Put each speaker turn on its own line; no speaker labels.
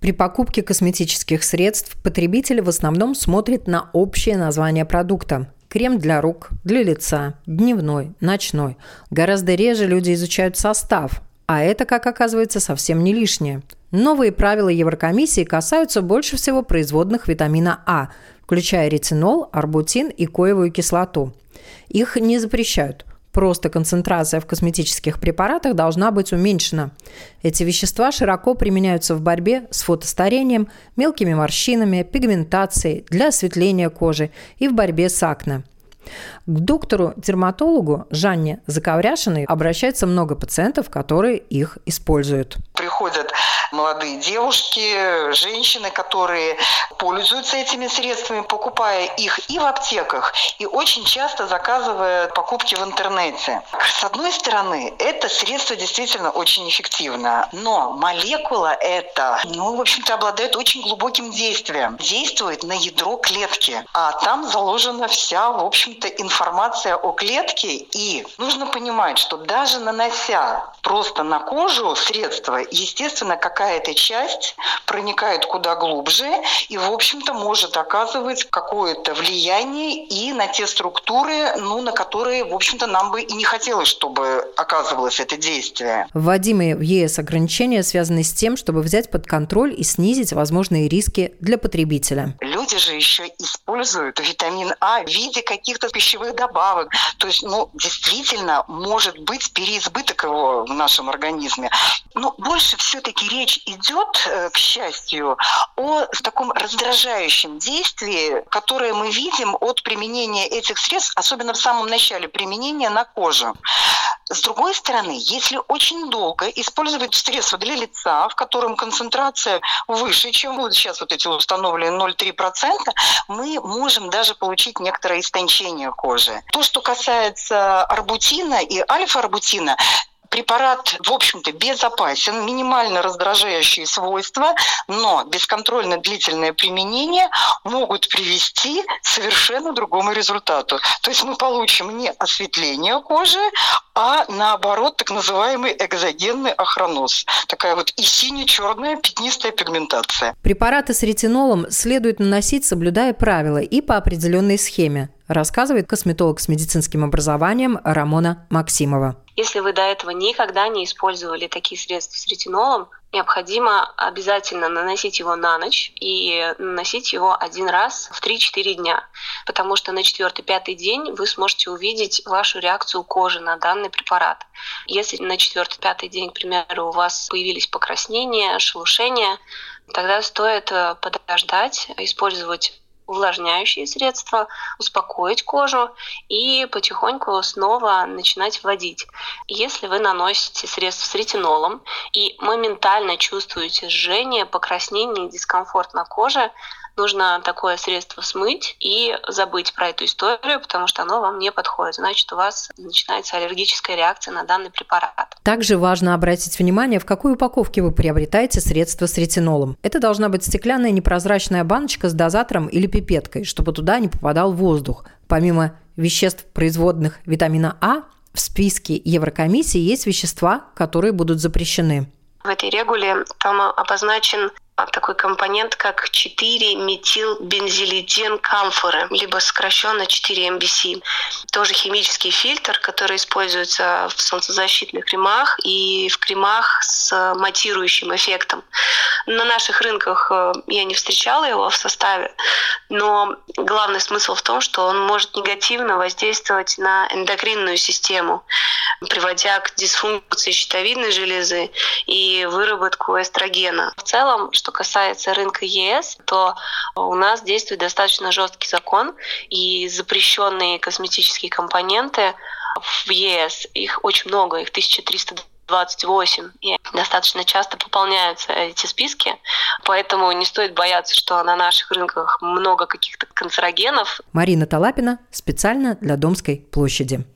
При покупке косметических средств потребитель в основном смотрит на общее название продукта. Крем для рук, для лица, дневной, ночной. Гораздо реже люди изучают состав, а это, как оказывается, совсем не лишнее. Новые правила Еврокомиссии касаются больше всего производных витамина А, включая ретинол, арбутин и коевую кислоту. Их не запрещают. Просто концентрация в косметических препаратах должна быть уменьшена. Эти вещества широко применяются в борьбе с фотостарением, мелкими морщинами, пигментацией, для осветления кожи и в борьбе с акне. К доктору-дерматологу Жанне Заковряшиной обращается много пациентов, которые их используют.
Приходят молодые девушки, женщины, которые пользуются этими средствами, покупая их и в аптеках, и очень часто заказывая покупки в интернете. С одной стороны, это средство действительно очень эффективно, но молекула эта, ну, в общем-то, обладает очень глубоким действием. Действует на ядро клетки, а там заложена вся, в общем-то, информация о клетке, и нужно понимать, что даже нанося просто на кожу средство, естественно, какая-то часть проникает куда глубже и, в общем-то, может оказывать какое-то влияние и на те структуры, ну, на которые, в общем-то, нам бы и не хотелось, чтобы оказывалось это действие.
Вводимые в ЕС ограничения связаны с тем, чтобы взять под контроль и снизить возможные риски для потребителя.
Люди же еще используют витамин А в виде каких-то пищевых добавок. То есть, ну, действительно, может быть переизбыток его в нашем организме. Но больше все-таки речь идет, э, к счастью, о таком раздражающем действии, которое мы видим от применения этих средств, особенно в самом начале применения на кожу. С другой стороны, если очень долго использовать средства для лица, в котором концентрация выше, чем вот сейчас вот эти установленные 0,3%, мы можем даже получить некоторое истончение кожи. То, что касается арбутина и альфа-арбутина, препарат, в общем-то, безопасен, минимально раздражающие свойства, но бесконтрольно длительное применение могут привести к совершенно другому результату. То есть мы получим не осветление кожи, а наоборот так называемый экзогенный охроноз. Такая вот и сине-черная пятнистая пигментация.
Препараты с ретинолом следует наносить, соблюдая правила и по определенной схеме рассказывает косметолог с медицинским образованием Рамона Максимова.
Если вы до этого никогда не использовали такие средства с ретинолом, необходимо обязательно наносить его на ночь и наносить его один раз в 3-4 дня, потому что на 4-5 день вы сможете увидеть вашу реакцию кожи на данный препарат. Если на 4-5 день, к примеру, у вас появились покраснения, шелушения, тогда стоит подождать, использовать увлажняющие средства, успокоить кожу и потихоньку снова начинать вводить. Если вы наносите средства с ретинолом и моментально чувствуете жжение, покраснение и дискомфорт на коже, нужно такое средство смыть и забыть про эту историю, потому что оно вам не подходит. Значит, у вас начинается аллергическая реакция на данный препарат.
Также важно обратить внимание, в какой упаковке вы приобретаете средство с ретинолом. Это должна быть стеклянная непрозрачная баночка с дозатором или пипеткой, чтобы туда не попадал воздух. Помимо веществ, производных витамина А, в списке Еврокомиссии есть вещества, которые будут запрещены.
В этой регуле там обозначен такой компонент, как 4-метилбензилидин камфоры, либо сокращенно 4-МБС. Тоже химический фильтр, который используется в солнцезащитных кремах и в кремах с матирующим эффектом. На наших рынках э, я не встречала его в составе, но главный смысл в том, что он может негативно воздействовать на эндокринную систему, приводя к дисфункции щитовидной железы и выработку эстрогена. В целом, что касается рынка ЕС, то у нас действует достаточно жесткий закон, и запрещенные косметические компоненты в ЕС, их очень много, их 1300 28. И достаточно часто пополняются эти списки, поэтому не стоит бояться, что на наших рынках много каких-то канцерогенов.
Марина Талапина специально для Домской площади.